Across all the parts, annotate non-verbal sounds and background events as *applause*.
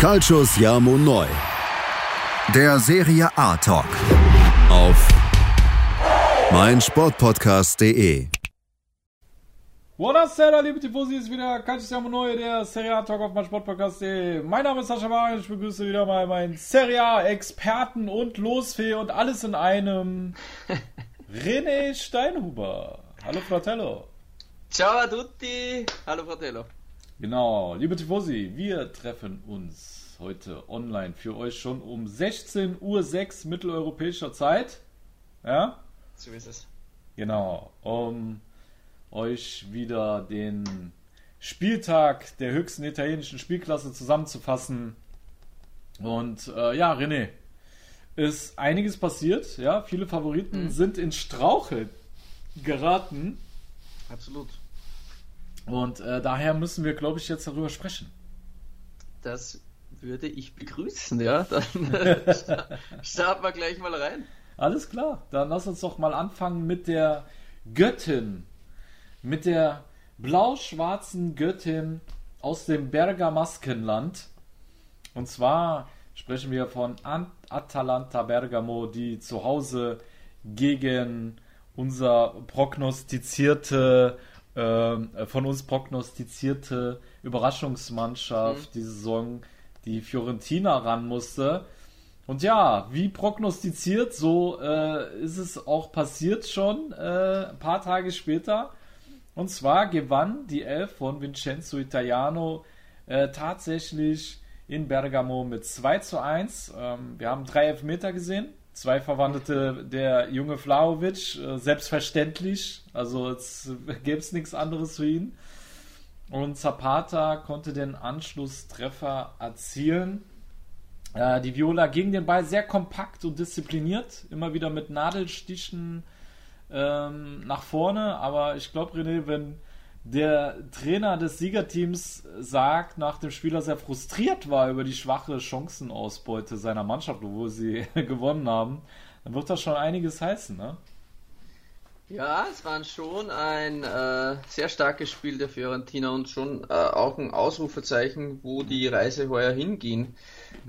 Calcius Jamo Neu. Der Serie A Talk. Auf meinsportpodcast.de. Buonasera, liebe Tifosi, ist wieder Calcius Jamo Neu, der Serie A Talk auf meinsportpodcast.de. Mein Name ist Sascha Bar ich begrüße wieder mal meinen Serie A Experten und Losfee und alles in einem *laughs* René Steinhuber. Hallo Fratello. Ciao a tutti. Hallo Fratello. Genau, liebe Tifosi, wir treffen uns heute online für euch schon um 16.06 Uhr mitteleuropäischer Zeit. Ja? So ist es. Genau, um euch wieder den Spieltag der höchsten italienischen Spielklasse zusammenzufassen. Und äh, ja, René, ist einiges passiert. Ja, viele Favoriten Mhm. sind in Strauchel geraten. Absolut. Und äh, daher müssen wir, glaube ich, jetzt darüber sprechen. Das würde ich begrüßen, ja. Dann *laughs* äh, sta- starten wir gleich mal rein. Alles klar, dann lass uns doch mal anfangen mit der Göttin. Mit der blau-schwarzen Göttin aus dem Bergamaskenland. Und zwar sprechen wir von An- Atalanta Bergamo, die zu Hause gegen unser prognostizierte, ähm, von uns prognostizierte Überraschungsmannschaft die Saison, die Fiorentina ran musste. Und ja, wie prognostiziert, so äh, ist es auch passiert schon äh, ein paar Tage später. Und zwar gewann die Elf von Vincenzo Italiano äh, tatsächlich in Bergamo mit 2 zu 1. Ähm, wir haben drei Elfmeter gesehen. Zwei verwandelte der junge Vlaovic, äh, selbstverständlich. Also es gäbe es nichts anderes für ihn. Und Zapata konnte den Anschlusstreffer erzielen. Äh, die Viola gegen den Ball sehr kompakt und diszipliniert, immer wieder mit Nadelstichen ähm, nach vorne. Aber ich glaube, René, wenn der Trainer des Siegerteams sagt, nach dem Spieler sehr frustriert war über die schwache Chancenausbeute seiner Mannschaft, obwohl sie *laughs* gewonnen haben, dann wird das schon einiges heißen, ne? Ja, es war schon ein äh, sehr starkes Spiel der Fiorentina und schon äh, auch ein Ausrufezeichen, wo die Reise heuer hingehen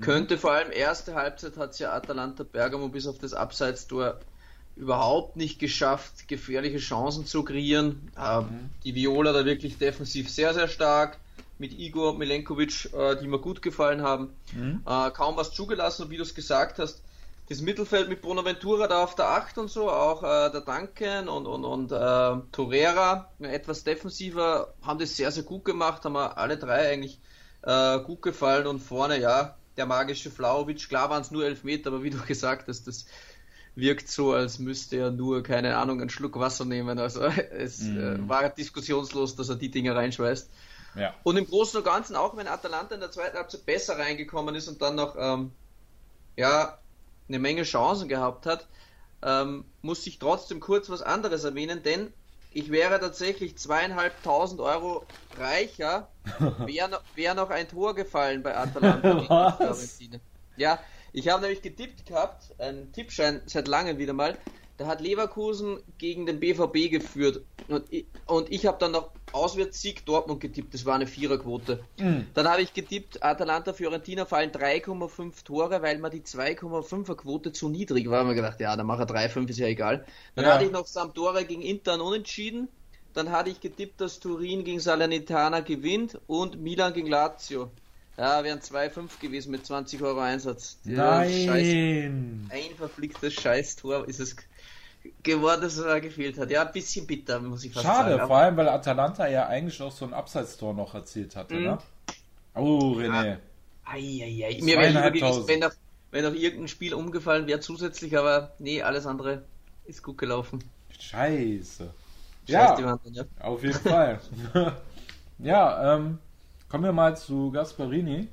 könnte. Vor allem erste Halbzeit hat es ja Atalanta Bergamo bis auf das Abseitstor überhaupt nicht geschafft, gefährliche Chancen zu kreieren. Ähm, Die Viola da wirklich defensiv sehr, sehr stark. Mit Igor Milenkovic, äh, die mir gut gefallen haben. Äh, kaum was zugelassen, und wie du es gesagt hast, das Mittelfeld mit Bonaventura da auf der 8 und so, auch äh, der Duncan und, und, und äh, Torreira, etwas defensiver, haben das sehr, sehr gut gemacht, haben wir alle drei eigentlich äh, gut gefallen und vorne, ja, der magische Flauwitsch, klar waren es nur elf Meter, aber wie du *laughs* gesagt hast, das wirkt so, als müsste er nur, keine Ahnung, einen Schluck Wasser nehmen. Also *laughs* es äh, war diskussionslos, dass er die Dinge reinschweißt. Ja. Und im Großen und Ganzen, auch wenn Atalanta in der zweiten Halbzeit besser reingekommen ist und dann noch ähm, ja, eine Menge Chancen gehabt hat, ähm, muss ich trotzdem kurz was anderes erwähnen, denn ich wäre tatsächlich zweieinhalbtausend Euro reicher, *laughs* wäre noch, wär noch ein Tor gefallen bei Atalanta. *laughs* Ja, ich habe nämlich getippt gehabt, einen Tippschein seit langem wieder mal. Da hat Leverkusen gegen den BVB geführt und ich, und ich habe dann noch Auswärtssieg Dortmund getippt. Das war eine Viererquote. Dann habe ich getippt, Atalanta Fiorentina fallen 3,5 Tore, weil mir die 2,5er Quote zu niedrig war. Ich hab mir gedacht, ja, dann mache 3,5 ist ja egal. Dann Ja. hatte ich noch Sampdoria gegen Inter unentschieden. Dann hatte ich getippt, dass Turin gegen Salernitana gewinnt und Milan gegen Lazio. Ja, wären 2,5 gewesen mit 20 Euro Einsatz. Scheiß, Nein! ein verflicktes Scheiß-Tor ist es geworden, das er gefehlt hat. Ja, ein bisschen bitter, muss ich fast Schade, sagen. vor allem, weil Atalanta ja eigentlich auch so ein Abseitstor noch erzielt hatte, Mhm. ne? Oh, René. Eieiei. Mir wäre lieber wenn noch, wenn noch irgendein Spiel umgefallen wäre zusätzlich, aber nee, alles andere ist gut gelaufen. Scheiße. Scheiß die Ja, Wand, ja. auf jeden Fall. *laughs* ja, ähm, kommen wir mal zu Gasparini.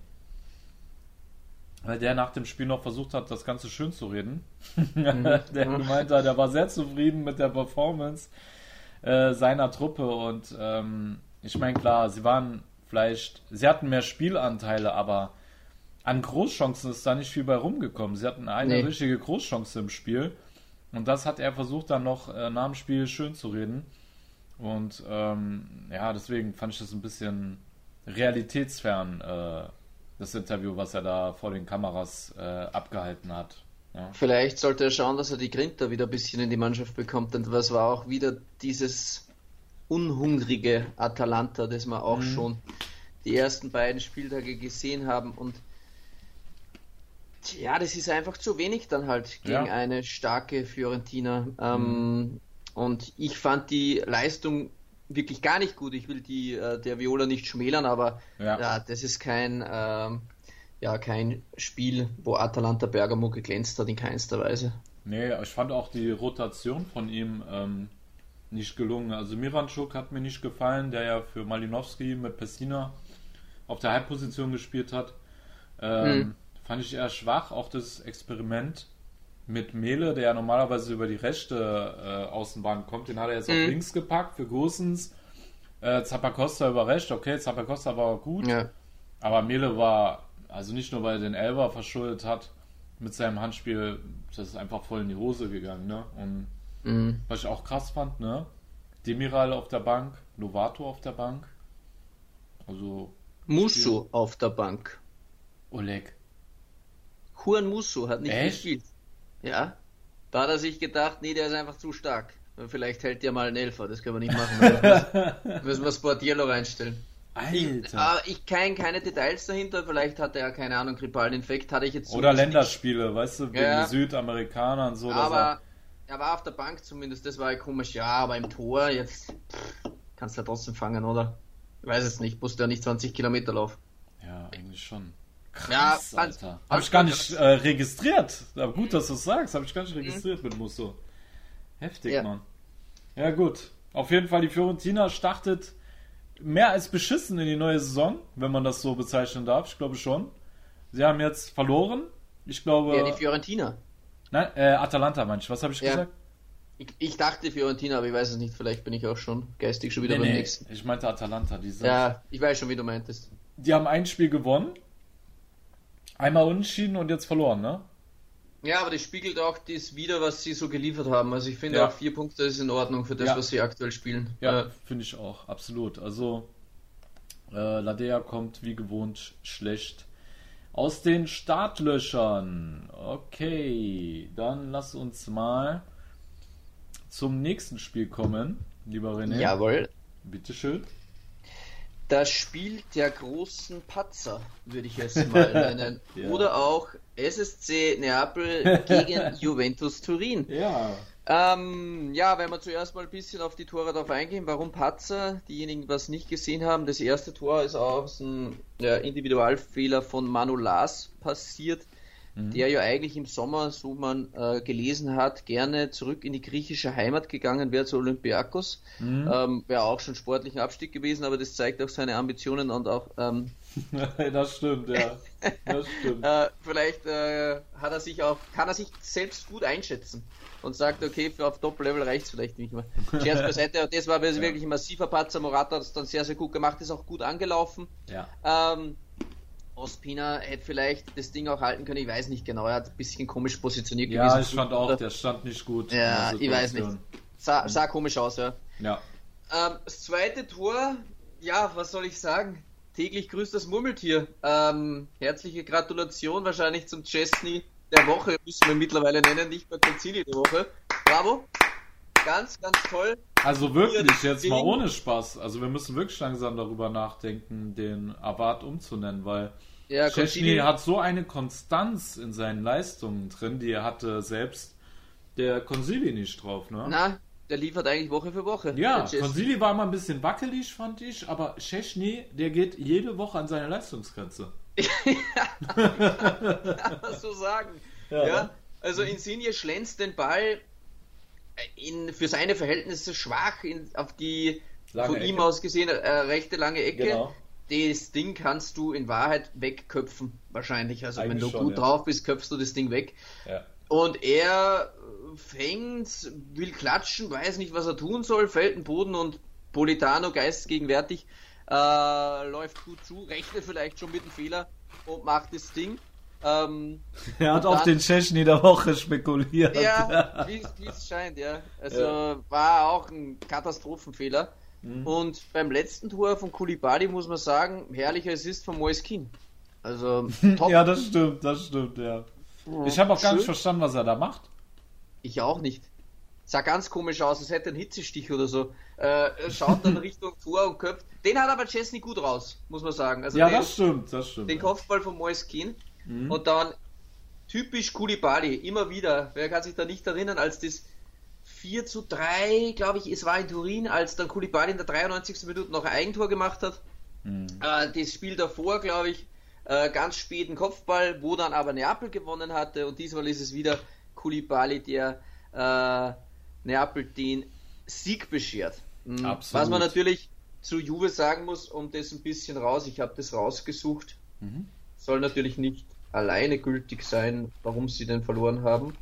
Weil der nach dem Spiel noch versucht hat, das Ganze schön zu reden. *laughs* der gemeint hat, er war sehr zufrieden mit der Performance äh, seiner Truppe und ähm, ich meine, klar, sie waren vielleicht, sie hatten mehr Spielanteile, aber an Großchancen ist da nicht viel bei rumgekommen. Sie hatten eine Nee. richtige Großchance im Spiel und das hat er versucht dann noch äh, nach dem Spiel schön zu reden. Und ähm, ja, deswegen fand ich das ein bisschen realitätsfern, äh, das Interview, was er da vor den Kameras äh, abgehalten hat. Ja. Vielleicht sollte er schauen, dass er die Grinter wieder ein bisschen in die Mannschaft bekommt, denn das war auch wieder dieses unhungrige Atalanta, das wir auch mhm. schon die ersten beiden Spieltage gesehen haben und ja, das ist einfach zu wenig dann halt gegen ja. eine starke Fiorentina. Ähm, mhm. Und ich fand die Leistung wirklich gar nicht gut. Ich will die äh, der Viola nicht schmälern, aber ja. ja das ist kein ähm, ja kein Spiel, wo Atalanta Bergamo geglänzt hat in keinster Weise. Nee, ich fand auch die Rotation von ihm ähm, nicht gelungen. Also Miranchuk hat mir nicht gefallen, der ja für Malinowski mit Pessina auf der Halbposition gespielt hat. Ähm, hm. Fand ich eher schwach, auch das Experiment mit Mele, der ja normalerweise über die rechte äh, Außenbahn kommt, den hat er jetzt hm. auf links gepackt für Gosens. Äh, Zappacosta über rechts, okay, Zappacosta war gut. Ja. Aber Mele war, also nicht nur weil er den Elber verschuldet hat, mit seinem Handspiel, das ist einfach voll in die Hose gegangen, ne? Und mhm. was ich auch krass fand, ne? Demiral auf der Bank, Lovato auf der Bank. Also. Musso auf der Bank. Oleg. Juan Musso hat nicht Echt? gespielt. Ja. Da hat er sich gedacht, nee, der ist einfach zu stark. Vielleicht hält der mal einen Elfer, das können wir nicht machen. müssen, *laughs* müssen wir Sportiello reinstellen. Alter. Ich, äh, ich kenne keine Details dahinter, vielleicht hat er, keine Ahnung, Grippal-Infekt, hatte ich jetzt so Oder Länderspiele, nicht. weißt du, wegen ja. Südamerikanern und so. Aber er war auf der Bank zumindest, das war ja komisch. Ja, aber im Tor, jetzt pff, kannst du ja trotzdem fangen, oder? Ich weiß es nicht, musst du ja nicht 20 Kilometer laufen. Ja, eigentlich schon. Krass, ja, Alter. Hab ich gar nicht äh, registriert. Aber gut, dass du es sagst. Habe ich gar nicht mhm. registriert mhm. mit Musso. Heftig, ja. Mann. Ja, gut. Auf jeden Fall, die Fiorentina startet mehr als beschissen in die neue Saison, wenn man das so bezeichnen darf. Ich glaube schon. Sie haben jetzt verloren. Ich glaube. Ja, die Fiorentina. Nein, äh, Atalanta, manch. Was habe ich ja. gesagt? Ich, ich, dachte Fiorentina, aber ich weiß es nicht. Vielleicht bin ich auch schon geistig schon wieder nee, beim nee. nächsten. Ich meinte Atalanta. Die ja, ich weiß schon, wie du meintest. Die haben ein Spiel gewonnen Einmal unentschieden und jetzt verloren, ne? Ja, aber das spiegelt auch das wieder, was sie so geliefert haben. Also ich finde ja. auch vier Punkte ist in Ordnung für das, ja. was sie aktuell spielen. Ja, äh, finde ich auch, absolut. Also äh, Ladea kommt wie gewohnt schlecht aus den Startlöchern. Okay, dann lass uns mal zum nächsten Spiel kommen, lieber René. Jawohl. Bitteschön das Spiel der großen Patzer, würde ich es mal *laughs* nennen. ja. Oder auch SSC Neapel *laughs* gegen Juventus Turin. Ja. Ähm, ja, wenn wir zuerst mal ein bisschen auf die Tore darauf eingehen, warum Patzer, diejenigen, die was nicht gesehen haben, das erste Tor ist aus einem ja, Individualfehler von Manu Lars passiert mhm. der ja eigentlich im Sommer, so man äh, gelesen hat, gerne zurück in die griechische Heimat gegangen wäre zu Olympiakos. Mhm. Ähm, wäre auch schon sportlichen Abstieg gewesen, aber das zeigt auch seine Ambitionen und auch. Ähm, *laughs* das stimmt, ja. Das stimmt. *laughs* äh, vielleicht äh, hat er sich auch, kann er sich selbst gut einschätzen und sagt, okay, für auf Top-Level reicht es vielleicht nicht mehr. *laughs* Scherz beiseite, das war wirklich ein massiver Patzer. Morata hat es dann sehr, sehr gut gemacht, ist auch gut angelaufen. Ja. Ähm, Ospina hätte vielleicht das Ding auch halten können, ich weiß nicht genau, er hat ein bisschen komisch positioniert ja, gewesen. Ja, ich fand auch, der stand nicht gut. Ja, ich weiß nicht. Sah, sah komisch aus, ja. Ja. Ähm, das zweite Tor, ja, was soll ich sagen? Täglich grüßt das Murmeltier. Ähm, herzliche Gratulation wahrscheinlich zum Chesney der Woche, müssen wir mittlerweile nennen, nicht mehr Concili der Woche. Bravo. Ganz, ganz toll. Also wirklich, jetzt mal ohne Spaß. Also wir müssen wirklich langsam darüber nachdenken, den Award umzunennen, weil ja, Szczesny hat so eine Konstanz in seinen Leistungen drin, die er hatte selbst der Konsili nicht drauf, ne? Na, der liefert eigentlich Woche für Woche. Ja, Konsili war mal ein bisschen wackelig, fand ich, aber Szczesny, der geht jede Woche an seine Leistungsgrenze. *laughs* ja, kann man so sagen. Ja, ja. Also Insigne schlänzt den Ball in, für seine Verhältnisse schwach in, auf die lange von Ecke. ihm aus gesehen äh, rechte lange Ecke. Genau. Das Ding kannst du in Wahrheit wegköpfen, wahrscheinlich. Also Eigentlich wenn du schon, gut ja. drauf bist, köpfst du das Ding weg. Ja. Und er fängt, will klatschen, weiß nicht, was er tun soll, fällt den Boden und Politano geistgegenwärtig äh, läuft gut zu, rechnet vielleicht schon mit dem Fehler und macht das Ding. Ähm, *laughs* er hat auf den Chechny der Woche spekuliert. Ja, *laughs* wie es scheint, ja. Also ja. war auch ein Katastrophenfehler. Mhm. Und beim letzten Tor von Kulibali muss man sagen, herrlicher Assist von Moiskin. Also, *laughs* top. ja, das stimmt, das stimmt, ja. Ich habe auch gar Schön. nicht verstanden, was er da macht. Ich auch nicht. Sah ganz komisch aus, als hätte ein Hitzestich oder so. Äh, schaut dann *laughs* Richtung Tor und köpft. Den hat aber Chesney gut raus, muss man sagen. Also ja, den, das stimmt, das stimmt. Den ja. Kopfball von Moiskin. Mhm. Und dann typisch Kulibali, immer wieder. Wer kann sich da nicht erinnern, als das 4 zu 3, glaube ich, es war in Turin, als dann Kulibali in der 93. Minute noch ein Eigentor gemacht hat. Mhm. Äh, das Spiel davor, glaube ich, äh, ganz späten Kopfball, wo dann aber Neapel gewonnen hatte. Und diesmal ist es wieder Kulibali, der äh, Neapel den Sieg beschert. Mhm. Absolut. Was man natürlich zu Juve sagen muss, um das ein bisschen raus, ich habe das rausgesucht, mhm. soll natürlich nicht alleine gültig sein, warum sie denn verloren haben.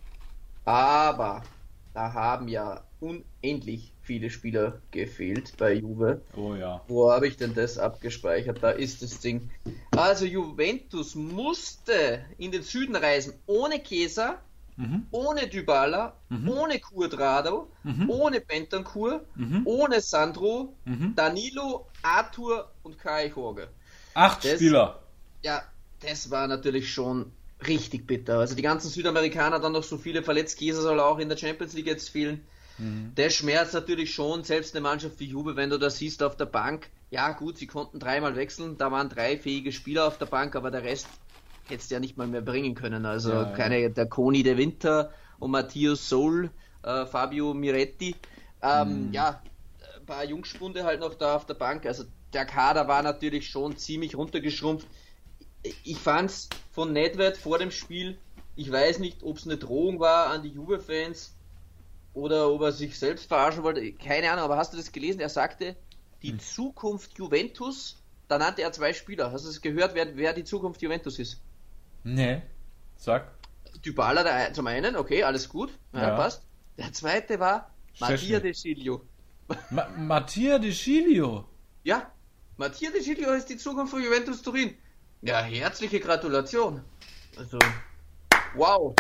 Aber da haben ja unendlich viele Spieler gefehlt bei Juve. Oh ja. Wo habe ich denn das abgespeichert? Da ist das Ding. Also Juventus musste in den Süden reisen ohne Chiesa, mhm. ohne Dybala, mhm. ohne Curdrado, mhm. ohne Bentancur, mhm. ohne Sandro, mhm. Danilo, Arthur und Kai Jorge. Acht das, Spieler. Ja, das war natürlich schon richtig bitter. Also die ganzen Südamerikaner dann noch so viele verletzt. Chiesa soll auch in der Champions League jetzt fehlen. Mhm. Der schmerzt natürlich schon, selbst eine Mannschaft wie Juve, wenn du das siehst auf der Bank. Ja, gut, sie konnten dreimal wechseln, da waren drei fähige Spieler auf der Bank, aber der Rest hättest du ja nicht mal mehr bringen können. Also ja, keine, ja. der Koni de Winter und Matthias Sol, äh, Fabio Miretti. Ähm, mhm. Ja, ein paar Jungspunde halt noch da auf der Bank. Also der Kader war natürlich schon ziemlich runtergeschrumpft. Ich fand's von Nedved vor dem Spiel, ich weiß nicht, ob es eine Drohung war an die Juve-Fans oder ob er sich selbst verarschen wollte. Keine Ahnung, aber hast du das gelesen? Er sagte, die hm. Zukunft Juventus, da nannte er zwei Spieler. Hast du es gehört, wer, wer die Zukunft Juventus ist? Nee. Sag. Dybala der, zum einen, okay, alles gut, ja, passt. Der zweite war Mattia De Chilio. Ma Mattia De Chilio? Ja, Mattia De Chilio ist die Zukunft von Juventus Turin. Ja, herzliche Gratulation. Also, wow.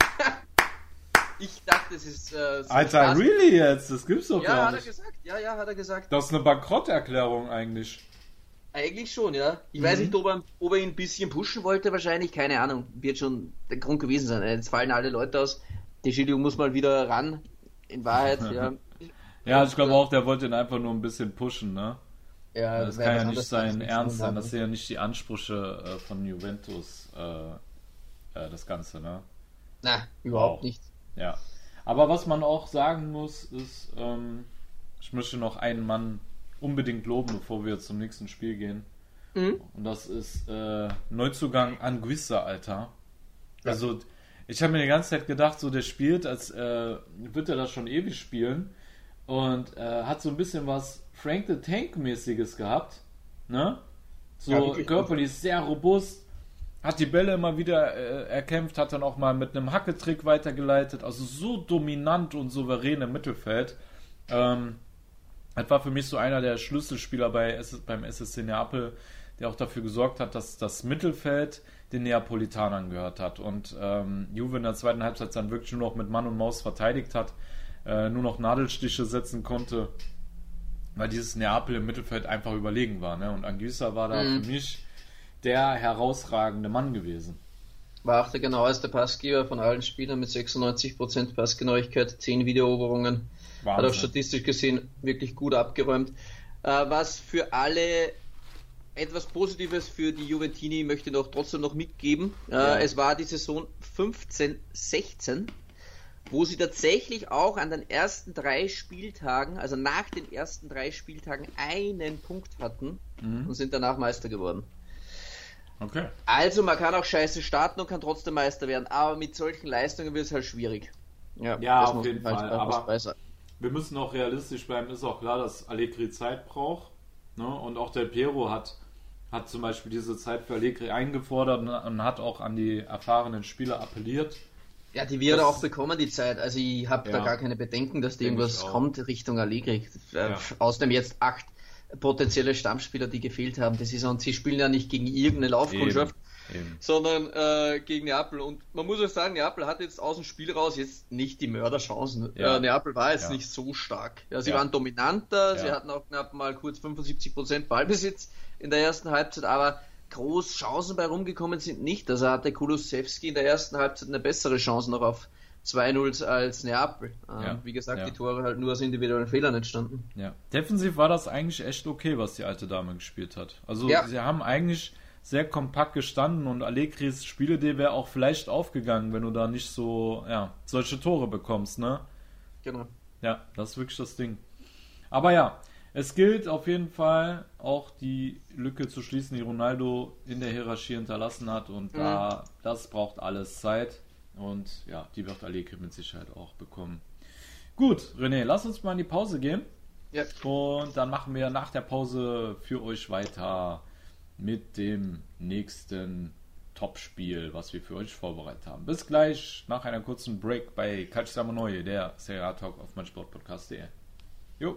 *laughs* ich dachte, es ist. Äh, so Alter, Spaß. really jetzt? Das gibt's doch ja, gar nicht. Ja, hat er gesagt. Ja, ja, hat er gesagt. Das ist eine Bankrotterklärung eigentlich. Eigentlich schon, ja. Ich mhm. weiß nicht, ob er, ob er ihn ein bisschen pushen wollte, wahrscheinlich. Keine Ahnung. Wird schon der Grund gewesen sein. Jetzt fallen alle Leute aus. Die Schildigung muss mal wieder ran. In Wahrheit, ja. *laughs* Ja, ich glaube auch, der wollte ihn einfach nur ein bisschen pushen, ne? Ja, das kann ja nicht sein Ernst sein. Das sind ja nicht die Ansprüche äh, von Juventus, äh, äh, das Ganze, ne? Na, überhaupt wow. nicht. Ja. Aber was man auch sagen muss, ist, ähm, ich möchte noch einen Mann unbedingt loben, bevor wir zum nächsten Spiel gehen. Mhm. Und das ist äh, Neuzugang Anguissa, Alter. Also, ich habe mir die ganze Zeit gedacht, so der spielt, als äh, wird er das schon ewig spielen. Und äh, hat so ein bisschen was Frank the Tank-mäßiges gehabt. Ne? So ja, körperlich sehr robust. Hat die Bälle immer wieder äh, erkämpft, hat dann auch mal mit einem Hacketrick weitergeleitet. Also so dominant und souverän im Mittelfeld. Ähm, das war für mich so einer der Schlüsselspieler bei, beim SSC Neapel, der auch dafür gesorgt hat, dass das Mittelfeld den Neapolitanern gehört hat. Und ähm, Juve in der zweiten Halbzeit dann wirklich nur noch mit Mann und Maus verteidigt hat, äh, nur noch Nadelstiche setzen konnte, weil dieses Neapel im Mittelfeld einfach überlegen war. Ne? Und Anguissa war da mhm. für mich der herausragende Mann gewesen. War auch der genaueste Passgeber von allen Spielern mit 96% Passgenauigkeit, 10 Videoeroberungen. Wahnsinn. Hat auch statistisch gesehen wirklich gut abgeräumt. Äh, was für alle etwas Positives für die Juventini möchte ich noch trotzdem noch mitgeben. Äh, ja. Es war die Saison 15-16, wo sie tatsächlich auch an den ersten drei Spieltagen, also nach den ersten drei Spieltagen, einen Punkt hatten mhm. und sind danach Meister geworden. Okay. Also man kann auch scheiße starten und kann trotzdem Meister werden, aber mit solchen Leistungen wird es halt schwierig. Ja, ja auf jeden halt Fall. Aber wir müssen auch realistisch bleiben. Ist auch klar, dass Allegri Zeit braucht. Ne? Und auch der Piero hat, hat zum Beispiel diese Zeit für Allegri eingefordert und hat auch an die erfahrenen Spieler appelliert. Ja, die wird er auch bekommen, die Zeit. Also ich habe ja, da gar keine Bedenken, dass da irgendwas kommt Richtung Allegri. Ja. Außerdem jetzt acht potenzielle Stammspieler, die gefehlt haben. Das ist und sie spielen ja nicht gegen irgendeine Laufkundschaft, Eben. sondern äh, gegen Neapel. Und man muss auch sagen, Neapel hat jetzt aus dem Spiel raus jetzt nicht die Mörderchancen. Ja. Äh, Neapel war jetzt ja. nicht so stark. Ja, sie waren dominanter, sie hatten auch knapp mal kurz 75% Ballbesitz in der ersten Halbzeit, aber groß Chancen bei rumgekommen sind, nicht. Also hatte Kulusewski in der ersten Halbzeit eine bessere Chance noch auf 2-0 als Neapel. Ähm, ja, wie gesagt, ja. die Tore halt nur aus individuellen Fehlern entstanden. Ja. Defensiv war das eigentlich echt okay, was die alte Dame gespielt hat. Also ja. sie haben eigentlich sehr kompakt gestanden und Allegris Spielidee wäre auch vielleicht aufgegangen, wenn du da nicht so, ja, solche Tore bekommst, ne? Genau. Ja, das ist wirklich das Ding. Aber ja, es gilt auf jeden Fall auch die Lücke zu schließen, die Ronaldo in der Hierarchie hinterlassen hat und mhm. da das braucht alles Zeit und ja, die wird Allegri mit Sicherheit auch bekommen. Gut, René, lass uns mal in die Pause gehen. Ja. Und dann machen wir nach der Pause für euch weiter mit dem nächsten Topspiel, was wir für euch vorbereitet haben. Bis gleich nach einer kurzen Break bei Calcio Neu, der Serie Talk auf meinsportpodcast.de. Jo.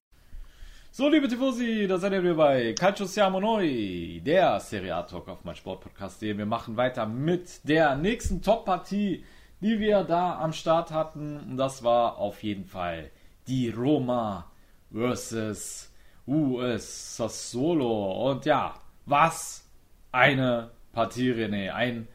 So, liebe Tifosi, da seid ihr wieder bei Calcio Siamo Noi, der Serie A Talk auf mein Sportpodcast. Wir machen weiter mit der nächsten Top-Partie, die wir da am Start hatten. Und das war auf jeden Fall die Roma versus US Sassuolo. Und ja, was eine Partie, René. Ein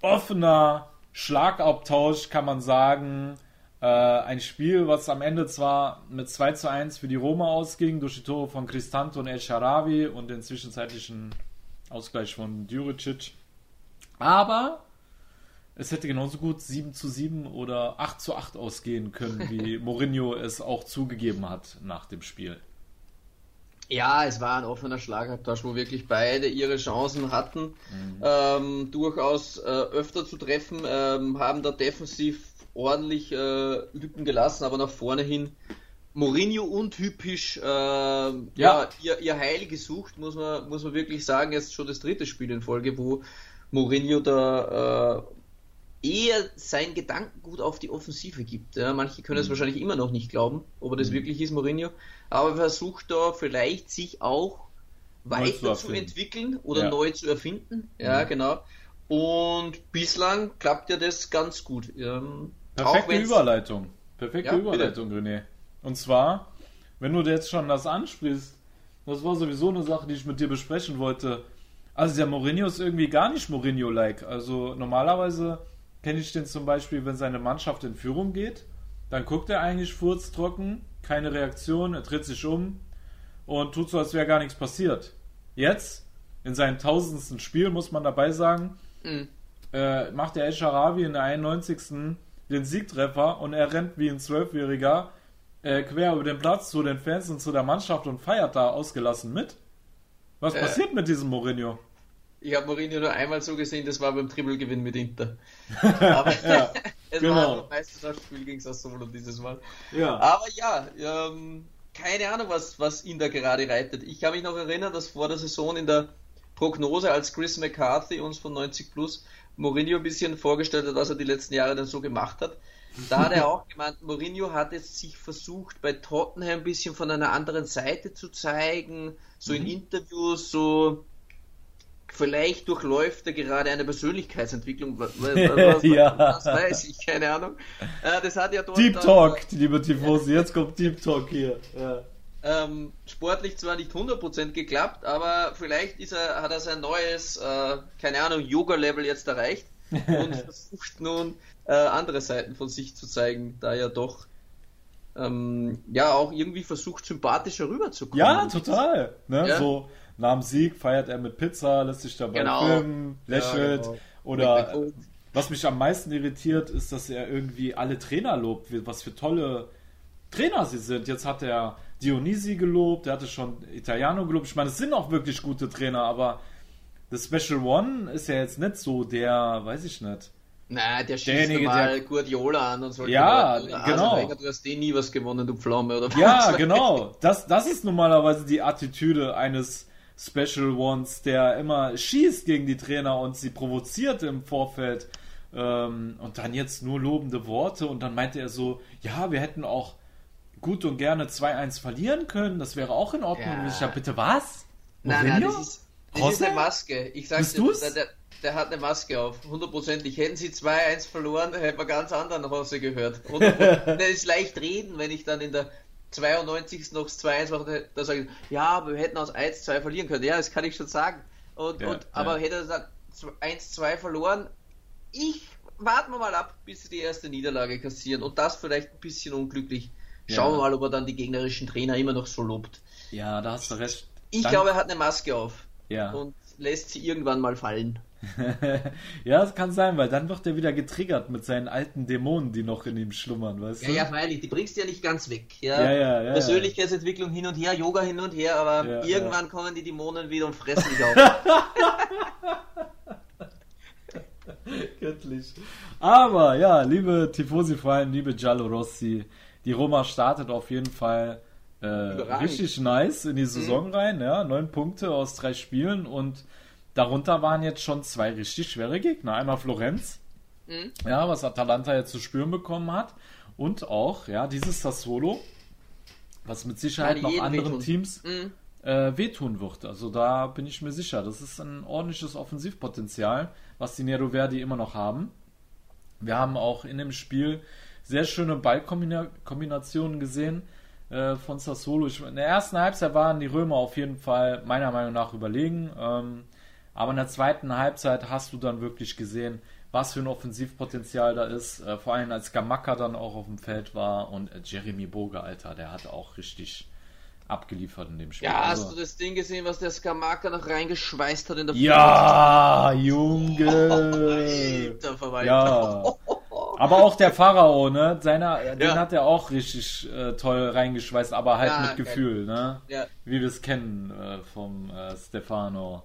offener Schlagabtausch, kann man sagen. Äh, ein Spiel, was am Ende zwar mit 2 zu 1 für die Roma ausging, durch die Tore von Cristante und El Sharawi und den zwischenzeitlichen Ausgleich von Djuricic. Aber es hätte genauso gut 7 zu 7 oder 8 zu 8 ausgehen können, wie *laughs* Mourinho es auch zugegeben hat nach dem Spiel. Ja, es war ein offener Schlagabtausch, wo wirklich beide ihre Chancen hatten, mhm. ähm, durchaus äh, öfter zu treffen, ähm, haben da defensiv ordentlich äh, Lücken gelassen, aber nach vorne hin Mourinho untypisch äh, ja. ja ihr, ihr, Heil gesucht, muss man, muss man wirklich sagen. Jetzt schon das dritte Spiel in Folge, wo Mourinho da äh, eher sein Gedankengut auf die Offensive gibt. Ja, manche können es mhm. wahrscheinlich immer noch nicht glauben, ob er das mhm. wirklich ist, Mourinho. Aber er versucht da vielleicht sich auch weiter zu, zu, entwickeln oder ja. neu zu erfinden. Ja, mhm. genau. Und bislang klappt ja das ganz gut. Ähm, Perfekte Überleitung. Perfekte ja, Überleitung, bitte. René. Und zwar, wenn du jetzt schon das ansprichst, das war sowieso eine Sache, die ich mit dir besprechen wollte. Also der Mourinho ist irgendwie gar nicht Mourinho-like. Also normalerweise kenne ich den zum Beispiel, wenn seine Mannschaft in Führung geht, dann guckt er eigentlich furztrocken, keine Reaktion, er dreht sich um und tut so, als wäre gar nichts passiert. Jetzt, in seinem tausendsten Spiel, muss man dabei sagen, mhm. äh, macht der El Sharawi in der 91 den Siegtreffer und er rennt wie ein Zwölfjähriger äh, quer über den Platz zu den Fans und zu der Mannschaft und feiert da ausgelassen mit. Was äh, passiert mit diesem Mourinho? Ich habe Mourinho nur einmal so gesehen, das war beim Triple-Gewinn mit Inter. *laughs* Aber ja, *laughs* es genau. war ein Meisterschaftsspiel gegen Sassuolo dieses Mal. Ja. Aber ja, ähm, keine Ahnung, was, was ihn da gerade reitet. Ich kann mich noch erinnern, dass vor der Saison in der Prognose, als Chris McCarthy uns von 90 Plus Mourinho ein bisschen vorgestellt hat, was er die letzten Jahre dann so gemacht hat. Da hat er *laughs* auch gemeint, Mourinho hat jetzt sich versucht, bei Tottenham ein bisschen von einer anderen Seite zu zeigen, so mhm. in Interviews, so vielleicht durchläuft er gerade eine Persönlichkeitsentwicklung. Was, *laughs* was, ja. Das weiß ich, keine Ahnung. Das hat ja dort Deep Talk, *laughs* liebe Tifosi, jetzt kommt Deep Talk hier. Ja. Ähm, sportlich zwar nicht 100% geklappt, aber vielleicht ist er, hat er sein neues, äh, keine Ahnung, Yoga-Level jetzt erreicht *laughs* und versucht nun äh, andere Seiten von sich zu zeigen, da er doch ähm, ja auch irgendwie versucht, sympathischer rüberzukommen. Ja, total. Ne? Ja? So nach dem Sieg feiert er mit Pizza, lässt sich dabei genau. filmen, lächelt ja, genau. oder Was mich am meisten irritiert, ist, dass er irgendwie alle Trainer lobt, was für tolle Trainer sie sind. Jetzt hat er Dionisi gelobt, er hatte schon Italiano gelobt. Ich meine, es sind auch wirklich gute Trainer, aber das Special One ist ja jetzt nicht so der, weiß ich nicht. Na, der schießt Derjenige, mal der- Guardiola an und solche Ja, Leute. Oder genau. Du hast eh nie was gewonnen, du Pflaume, oder Ja, genau. *laughs* Das, das ist normalerweise die Attitüde eines Special Ones, der immer schießt gegen die Trainer und sie provoziert im Vorfeld. Ähm, und dann jetzt nur lobende Worte und dann meinte er so, ja, wir hätten auch gut und gerne 2-1 verlieren können, das wäre auch in Ordnung. Ja. Ich sag, bitte was? Nein, nein, das ist, das ist eine Maske. Ich sag's Bist dir, der, der, der hat eine Maske auf, hundertprozentig. Hätten sie 2-1 verloren, dann hätten wir ganz anderen Hose gehört. 100%. der *laughs* ist leicht reden, wenn ich dann in der 92. noch das 2-1 mache, da sage ich, ja, aber wir hätten aus 1-2 verlieren können. Ja, das kann ich schon sagen. Und, Ja, und, aber ja. hätte er gesagt, 1-2 verloren, ich warten wir mal ab, bis sie die erste Niederlage kassieren. Und das vielleicht ein bisschen unglücklich. Schauen wir mal, ob er dann die gegnerischen Trainer immer noch so lobt. Ja, da hast du recht. Ich Dann- glaube, er hat eine Maske auf ja. und lässt sie irgendwann mal fallen. *laughs* ja, das kann sein, weil dann wird er wieder getriggert mit seinen alten Dämonen, die noch in ihm schlummern, weißt Ja, du? ja, freilich, die bringst du ja nicht ganz weg. Ja, Ja, ja, ja, Persönlichkeitsentwicklung hin und her, Yoga hin und her, aber irgendwann kommen die Dämonen wieder und fressen dich *laughs* auf. *laughs* Göttlich. Aber ja, liebe Tifosi, vor allem liebe Giallo Rossi, die Roma startet auf jeden Fall äh, richtig nice in die Saison rein. Ja, neun Punkte aus drei Spielen und darunter waren jetzt schon zwei richtig schwere Gegner. Einmal Florenz, Mhm. ja, was Atalanta jetzt zu spüren bekommen hat und auch ja dieses Sassuolo, was mit Sicherheit noch anderen wehtun. Teams Mhm. Äh, wehtun wird. Also da bin ich mir sicher. Das ist ein ordentliches Offensivpotenzial, was die Nero Verdi immer noch haben. Wir haben auch in dem Spiel sehr schöne Ballkombinationen gesehen äh, von Sassuolo. Ich, in der ersten Halbzeit waren die Römer auf jeden Fall meiner Meinung nach überlegen. Ähm, aber in der zweiten Halbzeit hast du dann wirklich gesehen, was für ein Offensivpotenzial da ist. Äh, vor allem als Gamaka dann auch auf dem Feld war und äh, Jeremy Boga, Alter, der hat auch richtig abgeliefert in dem Spiel. Ja, Also- hast du das Ding gesehen, was der Skamaka noch reingeschweißt hat in der Ja, Junge. *laughs* Alter Verwalter. Ja. *laughs* Aber auch der Pharao, ne? Seiner, den Ja. hat er auch richtig äh, toll reingeschweißt, aber halt Ja, mit. Gefühl, ne? Ja. Wie wir es kennen äh, vom äh, Stefano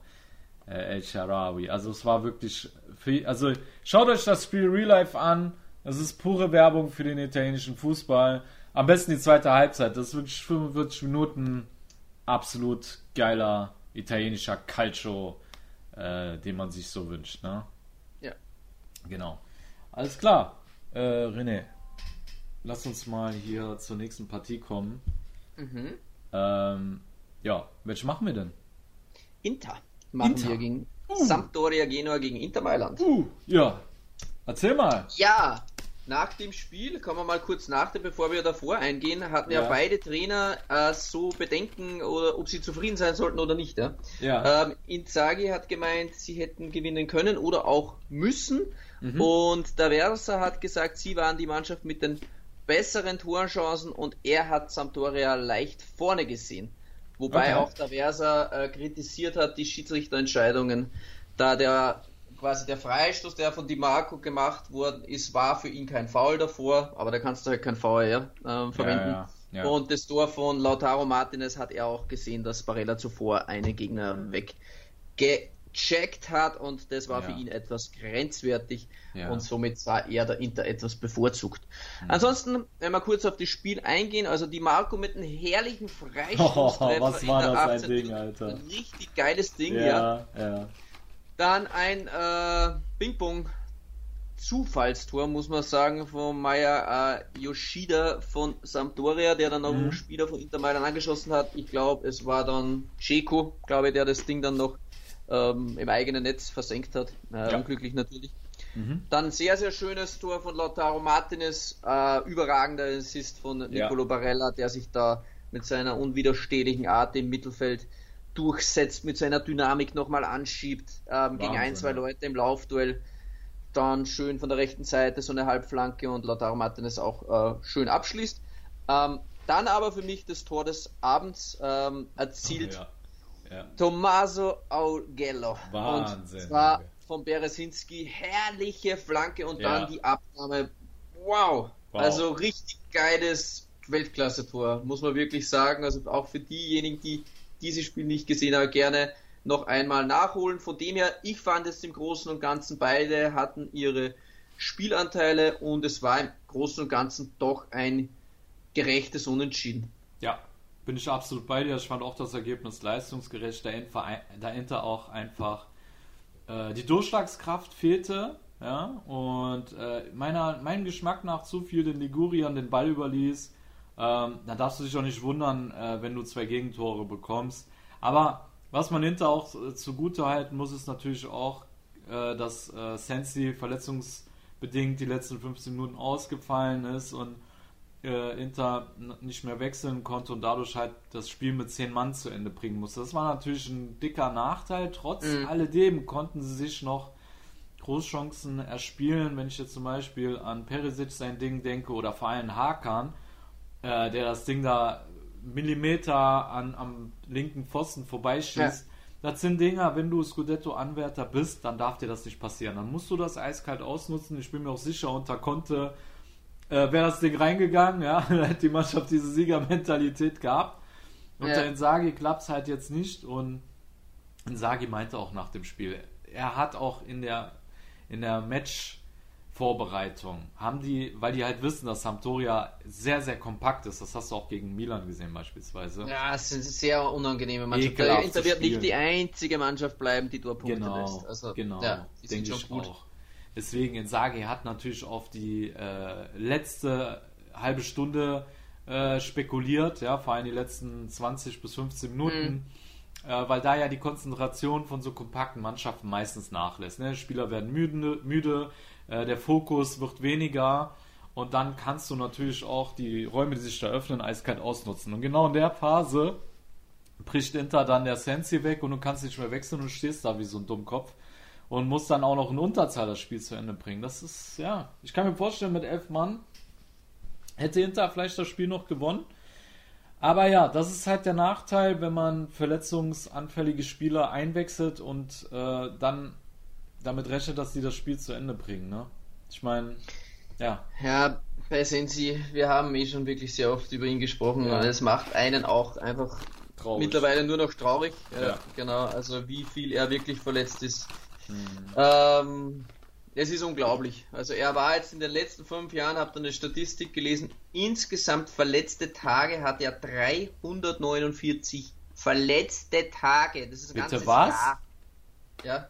äh, El Sharawi. Also es war wirklich, für, also schaut euch das Spiel Real Life an. Es ist pure Werbung für den italienischen Fußball. Am besten die zweite Halbzeit. Das ist wirklich 45 Minuten absolut geiler italienischer Calcio, äh, den man sich so wünscht, ne? Ja. Genau. Alles klar. Äh, René, lass uns mal hier zur nächsten Partie kommen. Mhm. Ähm, ja, welche machen wir denn? Inter machen Inter. wir gegen Sampdoria Genua gegen Inter Mailand. Uh, ja. Erzähl mal. Ja, nach dem Spiel, kommen wir mal kurz nach, dem, bevor wir davor eingehen, hatten ja, Ja. beide Trainer äh, so Bedenken, oder ob sie zufrieden sein sollten oder nicht. Ja? Ja. Ähm, Inzaghi hat gemeint, sie hätten gewinnen können oder auch müssen. Mhm. Und der Versa hat gesagt, sie waren die Mannschaft mit den besseren Torchancen und er hat Sampdoria leicht vorne gesehen. Wobei Okay. auch der Versa äh, kritisiert hat, die Schiedsrichterentscheidungen, da der quasi der Freistoß, der von Di Marco gemacht worden ist, war für ihn kein Foul davor, aber da kannst du halt kein VR ähm, verwenden. ja, ja. Und das Tor von Lautaro Martinez hat er auch gesehen, dass Barella zuvor einen Gegner weggecheckt hat und das war Ja. für ihn etwas grenzwertig Ja. und somit war er der Inter etwas bevorzugt. Ansonsten, wenn wir kurz auf das Spiel eingehen, also die Marco mit einem herrlichen *laughs* Freistoßtreffer was in war der das ein 18. Ding, Minute. Alter. Ein richtig geiles Ding, ja. ja, ja. Dann ein äh, Ping-Pong Zufallstor, muss man sagen, von Maya äh, Yoshida von Sampdoria, der dann auch Mhm. einen Spieler von Inter Mailand angeschossen hat. Ich glaube, es war dann Ceko, glaube ich, der das Ding dann noch ähm, im eigenen Netz versenkt hat. Äh, Ja. Unglücklich natürlich. Mhm. Dann sehr, sehr schönes Tor von Lautaro Martinez, äh, überragender Assist von Ja. Nicolo Barella, der sich da mit seiner unwiderstehlichen Art im Mittelfeld durchsetzt, mit seiner Dynamik nochmal anschiebt, ähm, gegen ein, zwei. Leute im Laufduell. Dann schön von der rechten Seite so eine Halbflanke und Lautaro Martinez auch äh, schön abschließt. Ähm, dann aber für mich das Tor des Abends ähm, erzielt ja. ja. Tommaso Augello. Wahnsinn, Und zwar von Beresinski, herrliche Flanke und Ja. dann die Abnahme. Wow. Wow. Also richtig geiles Weltklasse-Tor, muss man wirklich sagen. Also auch für diejenigen, die dieses Spiel nicht gesehen haben, gerne noch einmal nachholen. Von dem her, ich fand es im Großen und Ganzen, beide hatten ihre Spielanteile und es war im Großen und Ganzen doch ein gerechtes Unentschieden. Ja, bin ich absolut bei dir. Ich fand auch das Ergebnis leistungsgerecht. Da Inter, da Inter auch einfach äh, die Durchschlagskraft fehlte. Ja, und äh, meiner, meinem Geschmack nach zu viel den Ligurian den Ball überließ. Ähm, da darfst du dich auch nicht wundern, äh, wenn du zwei Gegentore bekommst. Aber was man hinter auch äh, zugute halten muss, ist natürlich auch, äh, dass äh, Sensi verletzungsbedingt die letzten 15 Minuten ausgefallen ist und äh, Inter nicht mehr wechseln konnte und dadurch halt das Spiel mit 10 Mann zu Ende bringen musste. Das war natürlich ein dicker Nachteil. Trotz Mhm. alledem konnten sie sich noch Großchancen erspielen, wenn ich jetzt zum Beispiel an Perisic sein Ding denke oder vor allem Hakan, äh, der das Ding da Millimeter an, am linken Pfosten vorbeischießt. Das sind Dinger, wenn du Scudetto-Anwärter bist, dann darf dir das nicht passieren. Dann musst du das eiskalt ausnutzen. Ich bin mir auch sicher, unter Conte äh, wäre das Ding reingegangen, ja, *laughs* dann hätte die Mannschaft diese Siegermentalität gehabt. Unter Ja. Inzaghi klappt es halt jetzt nicht und Inzaghi meinte auch nach dem Spiel, er hat auch in der, in der Match-Vorbereitung, haben die, weil die halt wissen, dass Sampdoria sehr, sehr kompakt ist, das hast du auch gegen Milan gesehen beispielsweise. Ja, es eine sehr unangenehme Mannschaft. Ekelhaft Inter wird nicht die einzige Mannschaft bleiben, die dort Punkte Genau, lässt. Also, genau, ja, die sind denke schon ich gut. auch. Deswegen, Inzaghi hat natürlich auf die äh, letzte halbe Stunde äh, spekuliert, ja, vor allem die letzten 20 bis 15 Minuten, äh, weil da ja die Konzentration von so kompakten Mannschaften meistens nachlässt. Ne? Spieler werden müde, müde äh, der Fokus wird weniger und dann kannst du natürlich auch die Räume, die sich da öffnen, eiskalt ausnutzen. Und genau in der Phase bricht Inter dann der Sensi weg und du kannst nicht mehr wechseln und stehst da wie so ein Dummkopf und musst dann auch noch in Unterzahl das Spiel zu Ende bringen. Das ist, ja, ich kann mir vorstellen, mit elf Mann hätte Inter vielleicht das Spiel noch gewonnen. Aber ja, das ist halt der Nachteil, wenn man verletzungsanfällige Spieler einwechselt und äh, dann damit rechnet, dass die das Spiel zu Ende bringen. Ne? Ich meine, ja, Ja, bei Sensi, wir haben eh schon wirklich sehr oft über ihn gesprochen Ja. und es macht einen auch einfach traurig. mittlerweile nur noch traurig. Ja, Ja. Genau, also wie viel er wirklich verletzt ist. Mhm. Ähm, es ist unglaublich. Also er war jetzt in den letzten fünf Jahren, habt ihr eine Statistik gelesen, insgesamt verletzte Tage hat er 349 verletzte Tage. Das ist ein Bitte ganzes was? Jahr. Ja,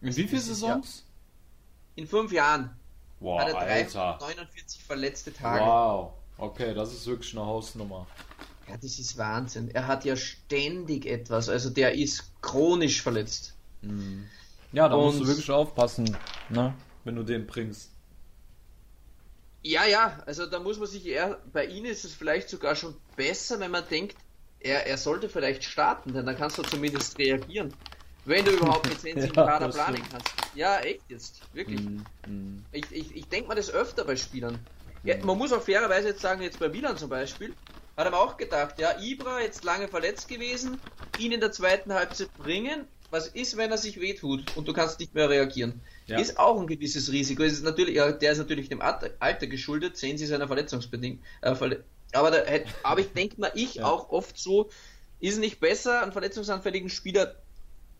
In wie viele ist- Saisons? in fünf Jahren Wow, hat er Alter. 349 verletzte Tage. Wow. Okay, das ist wirklich eine Hausnummer. Ja, das ist Wahnsinn. Er hat ja ständig etwas. Also der ist chronisch verletzt. Ja, da Und- musst du wirklich aufpassen, ne? wenn du den bringst. Ja, ja, also da muss man sich eher, bei ihm ist es vielleicht sogar schon besser, wenn man denkt, er, er sollte vielleicht starten, denn dann kannst du zumindest reagieren. Wenn du überhaupt mit Sensi im Ja, Kader planen stimmt. kannst. Ja, echt jetzt, wirklich. Mhm. Ich, ich, ich denke mal das öfter bei Spielern. Ja, man muss auch fairerweise jetzt sagen, jetzt bei Milan zum Beispiel, hat er auch gedacht, ja, Ibra jetzt lange verletzt gewesen, ihn in der zweiten Halbzeit bringen, was ist, wenn er sich wehtut und du kannst nicht mehr reagieren? Ja. Ist auch ein gewisses Risiko. Ist natürlich, ja, der ist natürlich dem Alter, geschuldet, sehen Sie seiner Verletzungsbedingt. Äh, verle aber, da, aber ich denke mal, ich *laughs* Ja. auch oft so, ist es nicht besser, einen verletzungsanfälligen Spieler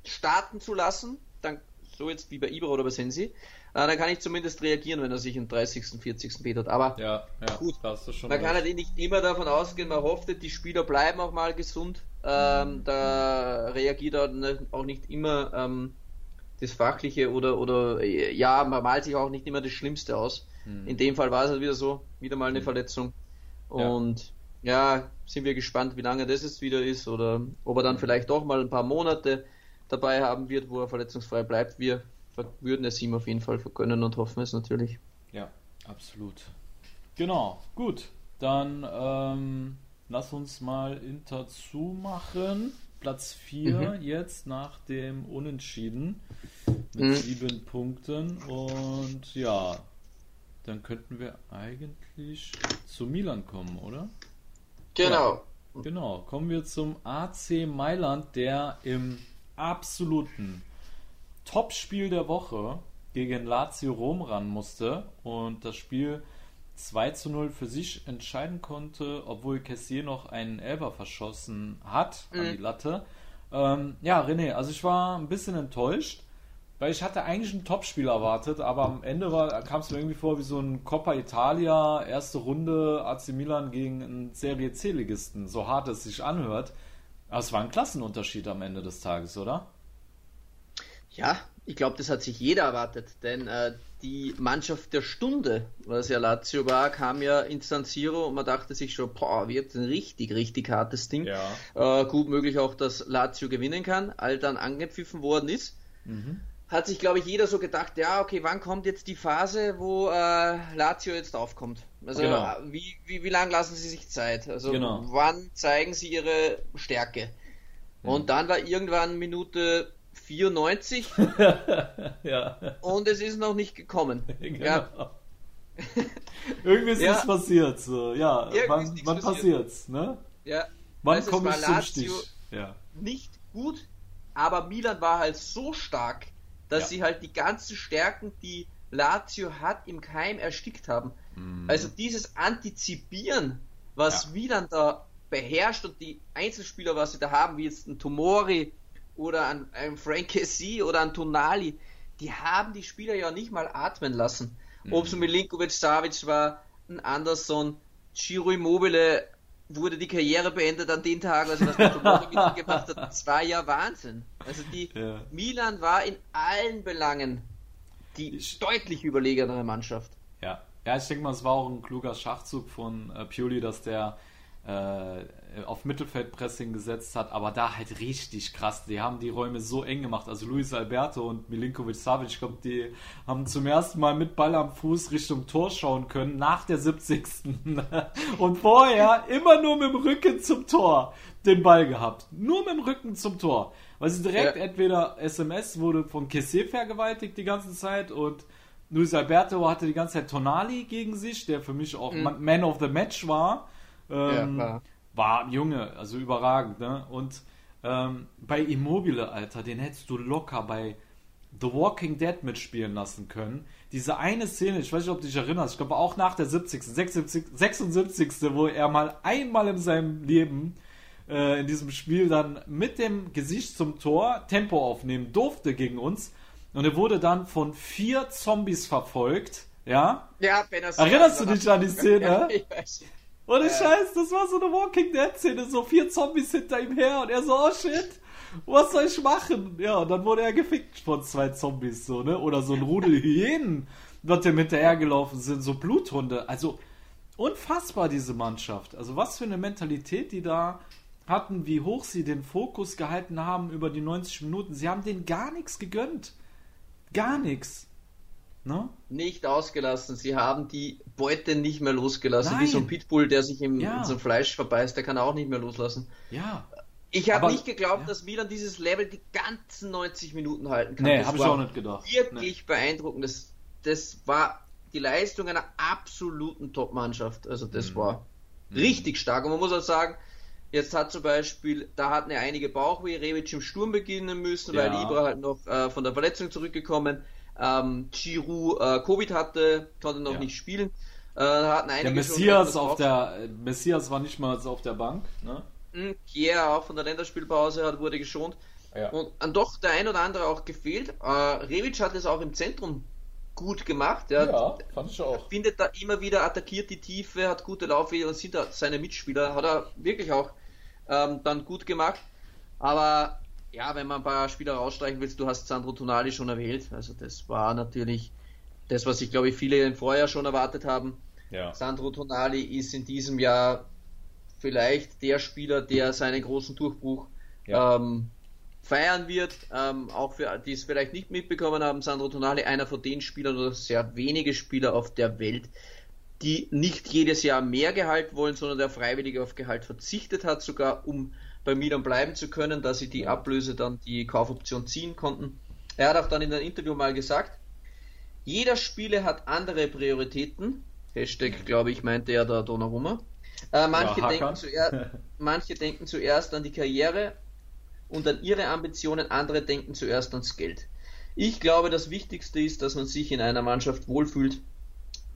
starten zu lassen, dann so jetzt wie bei Ibra oder bei Sensi, äh, dann kann ich zumindest reagieren, wenn er sich im 30., 40. betert. Aber Ja, ja, Gut. man kann halt nicht immer davon ausgehen, man hofft, die Spieler bleiben auch mal gesund. Ähm, da reagiert er ne- auch nicht immer ähm, das Fachliche oder, oder ja, man malt sich auch nicht immer das Schlimmste aus. In dem Fall war es halt wieder so, wieder mal eine Verletzung. Ja. Und ja, sind wir gespannt, wie lange das jetzt wieder ist oder ob er dann vielleicht doch mal ein paar Monate dabei haben wird, wo er verletzungsfrei bleibt. Wir würden es ihm auf jeden Fall vergönnen und hoffen es natürlich. Ja, absolut. Genau, gut. Dann ähm, lass uns mal Inter zumachen. Platz 4 Mhm. jetzt nach dem Unentschieden mit Mhm. sieben Punkten. Und ja, dann könnten wir eigentlich zu Milan kommen, oder? Genau. Genau, kommen wir zum AC Mailand, der im absoluten Topspiel der Woche gegen Lazio Rom ran musste und das Spiel 2 zu 0 für sich entscheiden konnte, obwohl Cassier noch einen Elber verschossen hat an Mhm. die Latte. Ähm, ja, René, also ich war ein bisschen enttäuscht, weil ich hatte eigentlich ein Topspiel erwartet, aber am Ende kam es mir irgendwie vor wie so ein Coppa Italia, erste Runde AC Milan gegen einen Serie C-Ligisten, so hart es sich anhört. Aber es war ein Klassenunterschied am Ende des Tages, oder? Ja, ich glaube, das hat sich jeder erwartet, denn äh, die Mannschaft der Stunde, was ja Lazio war, kam ja ins San Siro und man dachte sich schon, boah, wird ein richtig, richtig hartes Ding. Ja. Äh, gut möglich auch, dass Lazio gewinnen kann, all dann angepfiffen worden ist. Hat sich, glaube ich, jeder so gedacht, ja, okay, wann kommt jetzt die Phase, wo äh, Lazio jetzt aufkommt? Also Genau. äh, wie, wie, wie lange lassen sie sich Zeit? Also Genau. wann zeigen sie ihre Stärke? Und dann war irgendwann Minute 94 *laughs* ja, und es ist noch nicht gekommen. *laughs* genau. Ja, *laughs* Irgendwie ist Ja. nichts passiert. So. Ja, Irgendwie ist wann, wann passiert. passiert's? Ne? ja. Wann Also es komme ich zum Lazio Stich? Ja. nicht gut, aber Milan war halt so stark, dass Ja. sie halt die ganzen Stärken, die Lazio hat, im Keim erstickt haben. Also dieses Antizipieren, was Ja. Milan da beherrscht und die Einzelspieler, was sie da haben, wie jetzt ein Tomori oder ein, ein Frank Kessie oder ein Tonali, die haben die Spieler ja nicht mal atmen lassen. Ob es Milinkovic Savic war, ein Anderson, Giro Immobile wurde die Karriere beendet an den Tag, also was ihm *laughs* gemacht hat, das war ja Wahnsinn. Also die Ja. Milan war in allen Belangen die Ich- deutlich überlegenere Mannschaft. Ja. ja, ich denke mal, es war auch ein kluger Schachzug von äh, Pioli, dass der äh, auf Mittelfeldpressing gesetzt hat, aber da halt richtig krass. Die haben die Räume so eng gemacht. Also Luis Alberto und Milinkovic Savic, ich glaube, die haben zum ersten Mal mit Ball am Fuß Richtung Tor schauen können, nach der 70. *laughs* und vorher immer nur mit dem Rücken zum Tor den Ball gehabt. Nur mit dem Rücken zum Tor. Weil sie direkt Ja. entweder SMS wurde von Kessé vergewaltigt die ganze Zeit und Luis Alberto hatte die ganze Zeit Tonali gegen sich, der für mich auch Ma- Man of the Match war. Ähm, Mhm. Ja, war. Junge, also überragend, ne? Und ähm, bei Immobile, Alter, den hättest du locker bei The Walking Dead mitspielen lassen können. Diese eine Szene, ich weiß nicht, ob du dich erinnerst, ich glaube auch nach der 70., 76., 76., wo er mal einmal in seinem Leben äh, in diesem Spiel dann mit dem Gesicht zum Tor Tempo aufnehmen durfte gegen uns. Und er wurde dann von vier Zombies verfolgt, ja? Ja, Benazir. Erinnerst du dich an die Szene? *laughs* Ja, ich weiß. Ohne Scheiß, das war so eine Walking Dead-Szene, so vier Zombies hinter ihm her und er so, oh shit, was soll ich machen? Ja, und dann wurde er gefickt von zwei Zombies, so, ne? Oder so ein Rudel Hyänen, was dem hinterhergelaufen sind, so Bluthunde. Also, unfassbar, diese Mannschaft. Also, was für eine Mentalität die da hatten, wie hoch sie den Fokus gehalten haben über die 90 Minuten. Sie haben denen gar nichts gegönnt. Gar nichts. Ne? Nicht ausgelassen. Sie haben die Beute nicht mehr losgelassen. Nein. Wie so ein Pitbull, der sich im, Ja. in so Fleisch verbeißt, der kann auch nicht mehr loslassen. Ja. Ich habe nicht geglaubt, ja. dass Milan dieses Level die ganzen 90 Minuten halten kann. Nee, habe ich auch nicht gedacht. Wirklich beeindruckend. Das, das war die Leistung einer absoluten Top-Mannschaft. Also Mhm. das war richtig stark. Und man muss auch sagen, jetzt hat zum Beispiel, da hatten ja einige Bauchweh, Rebic im Sturm beginnen müssen, weil Ja. Ibra halt noch äh, von der Verletzung zurückgekommen. Ähm, Giroud äh, Covid hatte, konnte noch Ja. nicht spielen. Äh, hatten Der Messias auf der äh, Messias war nicht mal auf der Bank, ne? Mhm, Kier auch von der Länderspielpause hat, wurde geschont. Ja. Und dann doch der ein oder andere auch gefehlt. Äh, Revic hat es auch im Zentrum gut gemacht. Er fand ich auch. findet da immer wieder, attackiert die Tiefe, hat gute Laufwege und sind da seine Mitspieler. Hat er wirklich auch ähm, dann gut gemacht. Aber ja, wenn man ein paar Spieler rausstreichen willst, du hast Sandro Tonali schon erwähnt. Also das war natürlich das, was ich glaube ich viele im Vorjahr schon erwartet haben. Ja. Sandro Tonali ist in diesem Jahr vielleicht der Spieler, der seinen großen Durchbruch Ja. ähm, feiern wird. Ähm, auch für die es vielleicht nicht mitbekommen haben, Sandro Tonali, einer von den Spielern oder sehr wenige Spieler auf der Welt, die nicht jedes Jahr mehr Gehalt wollen, sondern der freiwillig auf Gehalt verzichtet hat, sogar um bei Milan bleiben zu können, dass sie die Ablöse dann die Kaufoption ziehen konnten. Er hat auch dann in einem Interview mal gesagt, jeder Spieler hat andere Prioritäten. Hashtag, glaube ich, meinte er da Donnarumma. Äh, manche, Ja, denken zuerst, *laughs* manche denken zuerst an die Karriere und an ihre Ambitionen, andere denken zuerst ans Geld. Ich glaube, das Wichtigste ist, dass man sich in einer Mannschaft wohlfühlt.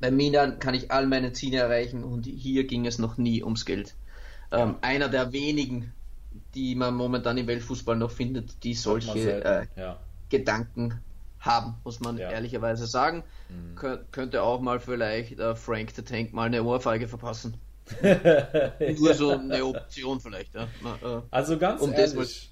Bei Milan kann ich all meine Ziele erreichen und hier ging es noch nie ums Geld. Ähm, einer der wenigen, die man momentan im Weltfußball noch findet, die solche äh, ja. Gedanken haben, muss man Ja. ehrlicherweise sagen. Mhm. Kö könnte auch mal vielleicht äh, Frank the Tank mal eine Ohrfeige verpassen. *laughs* Nur so eine Option vielleicht. Ja. Na, äh, Also ganz Um ehrlich,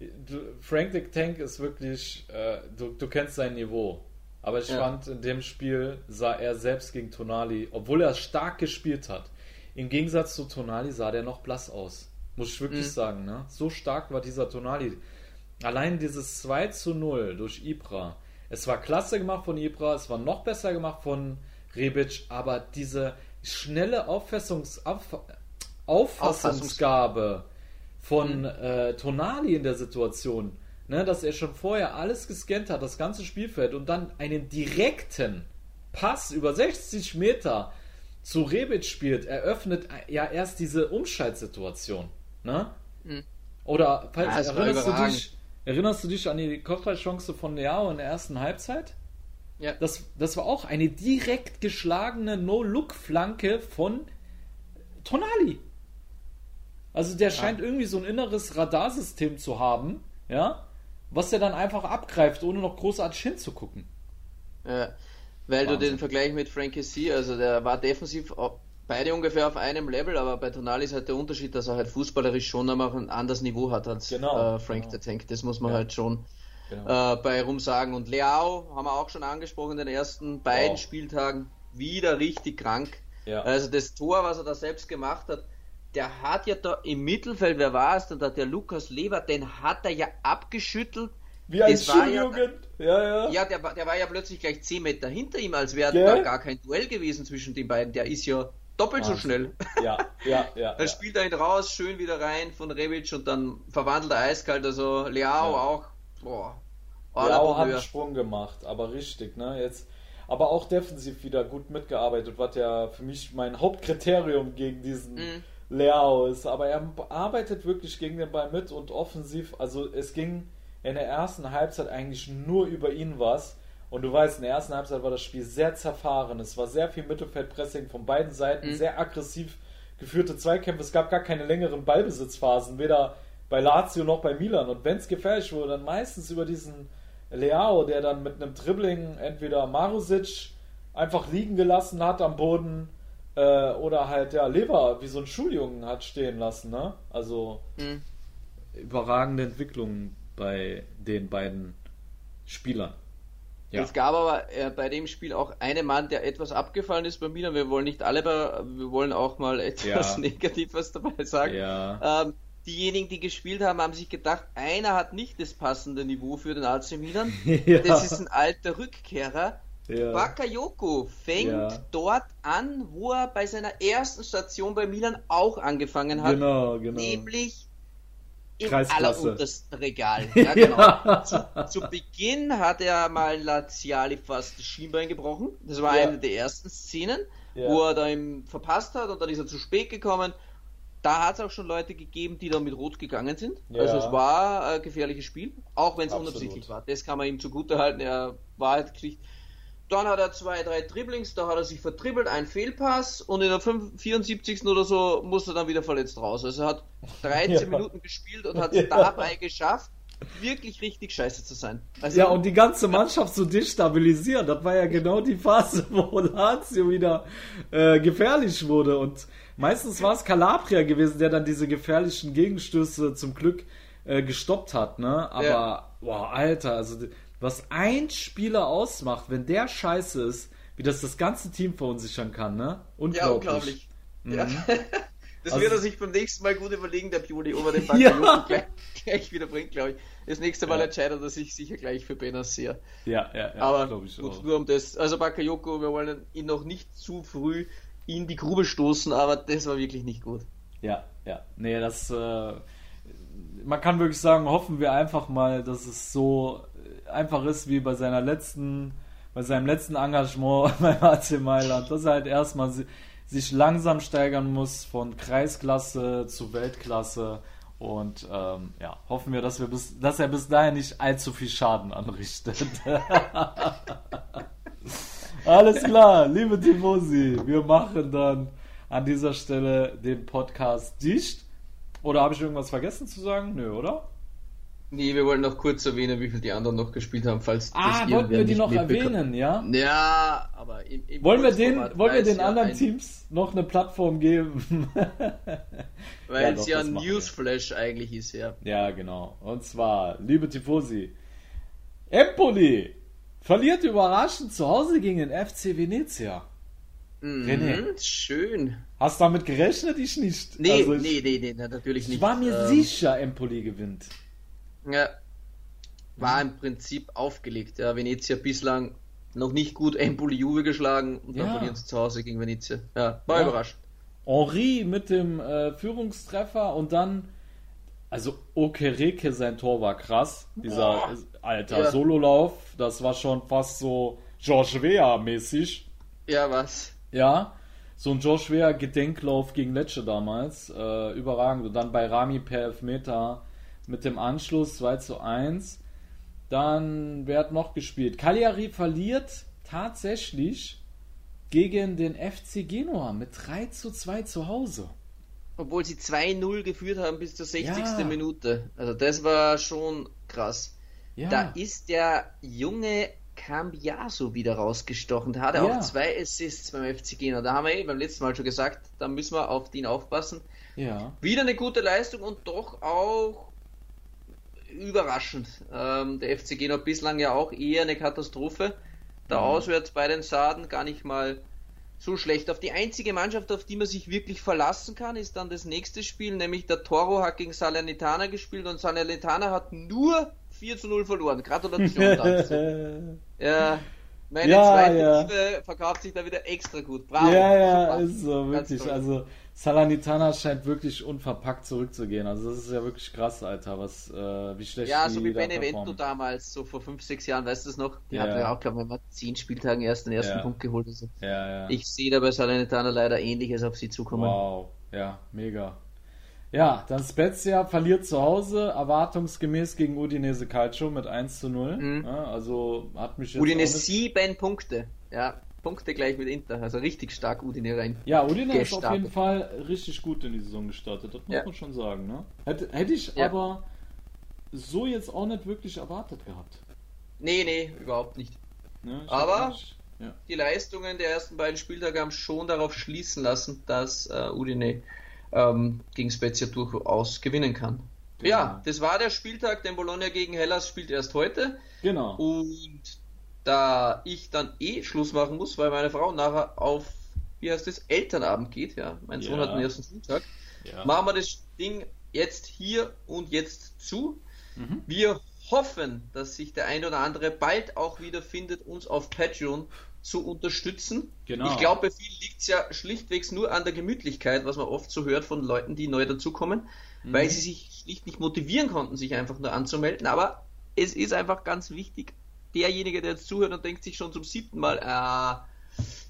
du, Frank the Tank ist wirklich, äh, du, du kennst sein Niveau. Aber ich fand, in dem Spiel sah er selbst gegen Tonali, obwohl er stark gespielt hat, im Gegensatz zu Tonali sah der noch blass aus. Muss ich wirklich Mhm. sagen, ne? So stark war dieser Tonali. Allein dieses 2 zu 0 durch Ibra. Es war klasse gemacht von Ibra, es war noch besser gemacht von Rebic, aber diese schnelle Auffassungs Auf Auffassungsgabe von äh, Tonali in der Situation, ne, dass er schon vorher alles gescannt hat, das ganze Spielfeld und dann einen direkten Pass über 60 Meter zu Rebic spielt, eröffnet ja erst diese Umschaltsituation. Ne? Oder falls, Ja, erinnerst, du dich, erinnerst du dich an die Kopfballchance von Leao in der ersten Halbzeit? ja. Das, das war auch eine direkt geschlagene No-Look-Flanke von Tonali. Also der scheint irgendwie so ein inneres Radarsystem zu haben, ja, was er dann einfach abgreift, ohne noch großartig hinzugucken. Ja, weil du Wahnsinn. den Vergleich mit Frankie C, also der war defensiv beide ungefähr auf einem Level, aber bei Tonali ist halt der Unterschied, dass er halt fußballerisch schon einmal ein anderes Niveau hat als Genau, äh, Frank genau. the Tank. Das muss man Ja. halt schon Genau. äh, bei Rum sagen. Und Leao haben wir auch schon angesprochen in den ersten beiden Wow. Spieltagen. Wieder richtig krank. Ja. Also das Tor, was er da selbst gemacht hat, der hat ja da im Mittelfeld, wer war es denn da, der Lukas Leber, den hat er ja abgeschüttelt. Wie ein Schuljugend. Ja, ja. Ja, der, war- der war ja plötzlich gleich 10 Meter hinter ihm, als wäre da gar kein Duell gewesen zwischen den beiden. Der ist ja doppelt so Wahnsinn. schnell. Ja, ja, ja. *laughs* Dann spielt er ihn raus, schön wieder rein von Rebic und dann verwandelt er eiskalt. Also Leao Ja. auch. Boah. Aller auch hat einen. Sprung gemacht, aber richtig, ne? Jetzt, aber auch defensiv wieder gut mitgearbeitet, was ja für mich mein Hauptkriterium gegen diesen Mhm. Leao ist. Aber er arbeitet wirklich gegen den Ball mit und offensiv, also es ging in der ersten Halbzeit eigentlich nur über ihn was. Und du weißt, in der ersten Halbzeit war das Spiel sehr zerfahren. Es war sehr viel Mittelfeldpressing von beiden Seiten, Mhm. sehr aggressiv geführte Zweikämpfe. Es gab gar keine längeren Ballbesitzphasen, weder bei Lazio noch bei Milan. Und wenn es gefährlich wurde, dann meistens über diesen Leao, der dann mit einem Dribbling entweder Marusic einfach liegen gelassen hat am Boden äh, oder halt ja Lever wie so ein Schuljungen hat stehen lassen. Ne? Also Mhm. überragende Entwicklung bei den beiden Spielern. Ja. Es gab aber äh, bei dem Spiel auch einen Mann, der etwas abgefallen ist bei Milan. Wir wollen nicht alle, bei, wir wollen auch mal *laughs* etwas Ja. Negatives dabei sagen. Ja. Ähm, diejenigen, die gespielt haben, haben sich gedacht, einer hat nicht das passende Niveau für den AC Milan. *laughs* Ja. Das ist ein alter Rückkehrer. Ja. Bakayoko fängt Ja. dort an, wo er bei seiner ersten Station bei Milan auch angefangen hat. Genau, genau. Nämlich im alleruntersten Regal. *laughs* Ja, genau. zu, zu Beginn hat er mal Laziali fast das Schienbein gebrochen. Das war Ja. eine der ersten Szenen, Ja. wo er da ihm verpasst hat und dann ist er zu spät gekommen. Da hat es auch schon Leute gegeben, die da mit Rot gegangen sind. Ja. Also es war ein gefährliches Spiel, auch wenn es unabsichtlich war. Das kann man ihm zugute halten. Er war halt schlicht. Dann hat er zwei, drei Dribblings, da hat er sich vertribbelt, ein Fehlpass und in der 5 74. oder so musste er dann wieder verletzt raus. Also er hat 13 *laughs* Ja. Minuten gespielt und hat Ja. es dabei geschafft, wirklich richtig scheiße zu sein. Also Ja, und die ganze Mannschaft zu destabilisieren, das war ja genau die Phase, *laughs* wo Lazio wieder äh, gefährlich wurde. Und meistens war es Calabria gewesen, der dann diese gefährlichen Gegenstöße zum Glück äh, gestoppt hat. Ne? Aber, Ja. boah, Alter, also was ein Spieler ausmacht, wenn der scheiße ist, wie das das ganze Team verunsichern kann, ne? Unglaublich. ja, unglaublich. Ja. *laughs* Das Also- wird er sich beim nächsten Mal gut überlegen, der Pioli, ob er den *laughs* Ja. Bakayoko gleich, gleich wieder bringt, glaube ich. Das nächste Mal Ja. entscheidet er sich sicher gleich für Benacer. Ja, ja, ja, Aber gut, auch. nur um das. Also Bakayoko, wir wollen ihn noch nicht zu früh in die Grube stoßen, aber das war wirklich nicht gut. Ja, ja. Nee, das. Äh, man kann wirklich sagen, hoffen wir einfach mal, dass es so einfach ist wie bei seiner letzten, bei seinem letzten Engagement *laughs* beim AC Mailand, dass er halt erstmal si sich langsam steigern muss von Kreisklasse zu Weltklasse Und ähm, ja, hoffen wir, dass, wir bis, dass er bis dahin nicht allzu viel Schaden anrichtet. *laughs* Alles klar, liebe Tifosi, wir machen dann an dieser Stelle den Podcast dicht. Oder habe ich irgendwas vergessen zu sagen? Nö, oder? Nee, wir wollen noch kurz erwähnen, wie viel die anderen noch gespielt haben, falls Ah, das wollten wir die noch erwähnen, ja? Ja, aber im, im Wollen wir, den, wollen wir den ja anderen ein- Teams noch eine Plattform geben? *laughs* Weil Ja, es doch, ja ein machen wir. Newsflash eigentlich ist, ja. Ja, genau. Und zwar, liebe Tifosi, Empoli verliert überraschend zu Hause gegen den FC Venezia. René. Mhm, schön. Hast du damit gerechnet? Ich nicht. Nee, Also ich, nee, nee, nee, natürlich nicht. ich war mir Ähm, sicher, Empoli gewinnt. Ja, war im Prinzip aufgelegt. Ja, Venezia bislang noch nicht gut Empoli Juve geschlagen und dann Ja. verlieren sie zu Hause gegen Venezia. Ja, war Ja. überrascht. Henri mit dem äh, Führungstreffer und dann, also Okereke, sein Tor war krass. Dieser Boah. äh, alter Ja. Sololauf, das war schon fast so George Weah-mäßig. Ja, was? Ja, so ein Josh Weah Gedenklauf gegen Lecce damals. Äh, überragend. Und dann bei Rami per Elfmeter mit dem Anschluss 2 zu 1. Dann, wer hat noch gespielt? Cagliari verliert tatsächlich gegen den FC Genua mit 3 zu 2 zu Hause. Obwohl sie 2-0 geführt haben bis zur 60. Ja. Minute. Also das war schon krass. Ja, Da ist der junge Cambiaso wieder rausgestochen. Da hat er Ja. auch zwei Assists beim FC Genua. Da haben wir eh beim letzten Mal schon gesagt, da müssen wir auf den aufpassen. ja. Wieder eine gute Leistung und doch auch überraschend. Ähm, der FC Genua bislang ja auch eher eine Katastrophe. Da auswärts bei den Saden gar nicht mal so schlecht. Auf die einzige Mannschaft, auf die man sich wirklich verlassen kann, ist dann das nächste Spiel, nämlich der Toro hat gegen Salernitana gespielt und Salernitana hat nur 4 zu 0 verloren. Gratulation *laughs* dazu. Ja, meine Ja, zweite ja. Liebe verkauft sich da wieder extra gut. Bravo. Ja, ja, Super. ist so, wirklich. Also, Salernitana scheint wirklich unverpackt zurückzugehen. Also, das ist ja wirklich krass, Alter, was, äh, wie schlecht Ja, die so wie da Benevento performen. damals, so vor fünf, sechs Jahren, weißt du es noch? Die Ja. hatten ja auch, glaube ich, mal zehn Spieltagen erst den ersten Ja. Punkt geholt. Also Ja, ja. Ich sehe da bei Salernitana leider ähnliches auf sie zukommen. Wow, ja, mega. Ja, dann Spezia verliert zu Hause, erwartungsgemäß gegen Udinese Calcio mit 1 zu 0. Mhm. Ja, also hat mich jetzt Udine auch nicht... sieben Punkte. Ja, Punkte gleich mit Inter. Also richtig stark Udine rein. Ja, Udine ist auf gestartet. jeden Fall richtig gut in die Saison gestartet, das muss Ja. man schon sagen. Ne? Hätte, hätte ich Ja. aber so jetzt auch nicht wirklich erwartet gehabt. Nee, nee, überhaupt nicht. Ne? Ich Aber- ja. Die Leistungen der ersten beiden Spieltage haben schon darauf schließen lassen, dass äh, Udine ähm, gegen Spezia durchaus gewinnen kann. Genau. Ja, das war der Spieltag, denn Bologna gegen Hellas spielt erst heute. Genau. Und da ich dann eh Schluss machen muss, weil meine Frau nachher auf, wie heißt das, Elternabend geht, ja, mein Sohn Ja. hat den ersten Schultag, Ja. machen wir das Ding jetzt hier und jetzt zu. Mhm. Wir hoffen, dass sich der ein oder andere bald auch wieder findet, uns auf Patreon zu unterstützen. Genau. Ich glaube, bei vielen liegt es ja schlichtwegs nur an der Gemütlichkeit, was man oft so hört von Leuten, die neu dazukommen, Mhm. weil sie sich schlicht nicht motivieren konnten, sich einfach nur anzumelden. Aber es ist einfach ganz wichtig, derjenige, der jetzt zuhört und denkt sich schon zum siebten Mal, ah,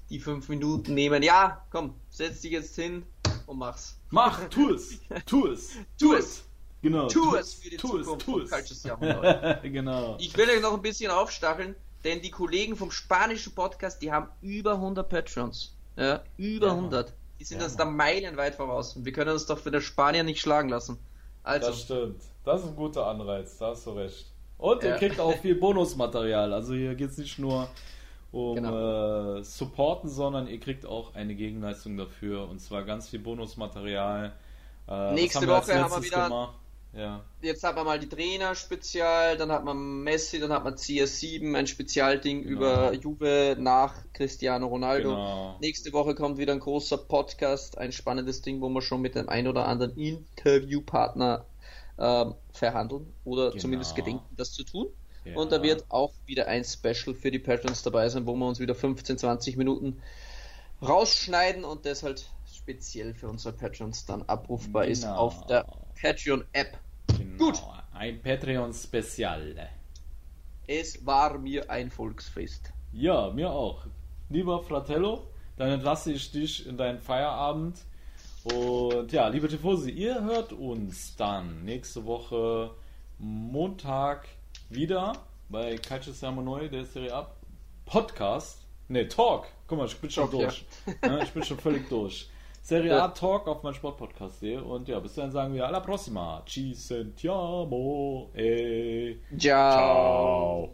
die fünf Minuten nehmen, ja, komm, setz dich jetzt hin und mach's. Mach, tu es, tu es, Tu es! genau. Tu es für die tu es, Zukunft tu es. Jahrhundert. *laughs* genau. Ich will euch noch ein bisschen aufstacheln, denn die Kollegen vom spanischen Podcast, die haben über 100 Patrons. Ja, über Ja, 100. Die sind Ja, uns da meilenweit voraus. Und wir können uns doch für den Spanier nicht schlagen lassen. Also, Das stimmt. Das ist ein guter Anreiz, da hast du recht. Und ihr kriegt auch viel Bonusmaterial. Also hier geht es nicht nur um Genau. äh, Supporten, sondern ihr kriegt auch eine Gegenleistung dafür. Und zwar ganz viel Bonusmaterial. Äh, Nächste haben Woche haben wir wieder- gemacht? Ja. jetzt hat man mal die Trainer-Spezial, dann hat man Messi, dann hat man CS7, ein Spezialding Genau. über Juve nach Cristiano Ronaldo. Genau. Nächste Woche kommt wieder ein großer Podcast, ein spannendes Ding, wo wir schon mit dem ein oder anderen Interviewpartner ähm, verhandeln oder Genau. zumindest gedenken, das zu tun. Ja. Und da wird auch wieder ein Special für die Patrons dabei sein, wo wir uns wieder 15, 20 Minuten rausschneiden und das halt speziell für unsere Patrons dann abrufbar ist Genau. auf der Patreon-App. Genau. Gut. Ein Patreon-Spezial. Es war mir ein Volksfest. Ja, mir auch. Lieber Fratello, dann entlasse ich dich in deinen Feierabend Und ja, liebe Tifosi, ihr hört uns dann nächste Woche Montag wieder bei Calcio Siamo Neu, der Serie A Podcast. Ne, Talk. Guck mal, ich bin schon Talk, durch. Ja. ich bin schon völlig durch. Serie Ja. A Talk auf mein Sportpodcast.de und ja, bis dann sagen wir alla prossima. Ci sentiamo. E Ciao.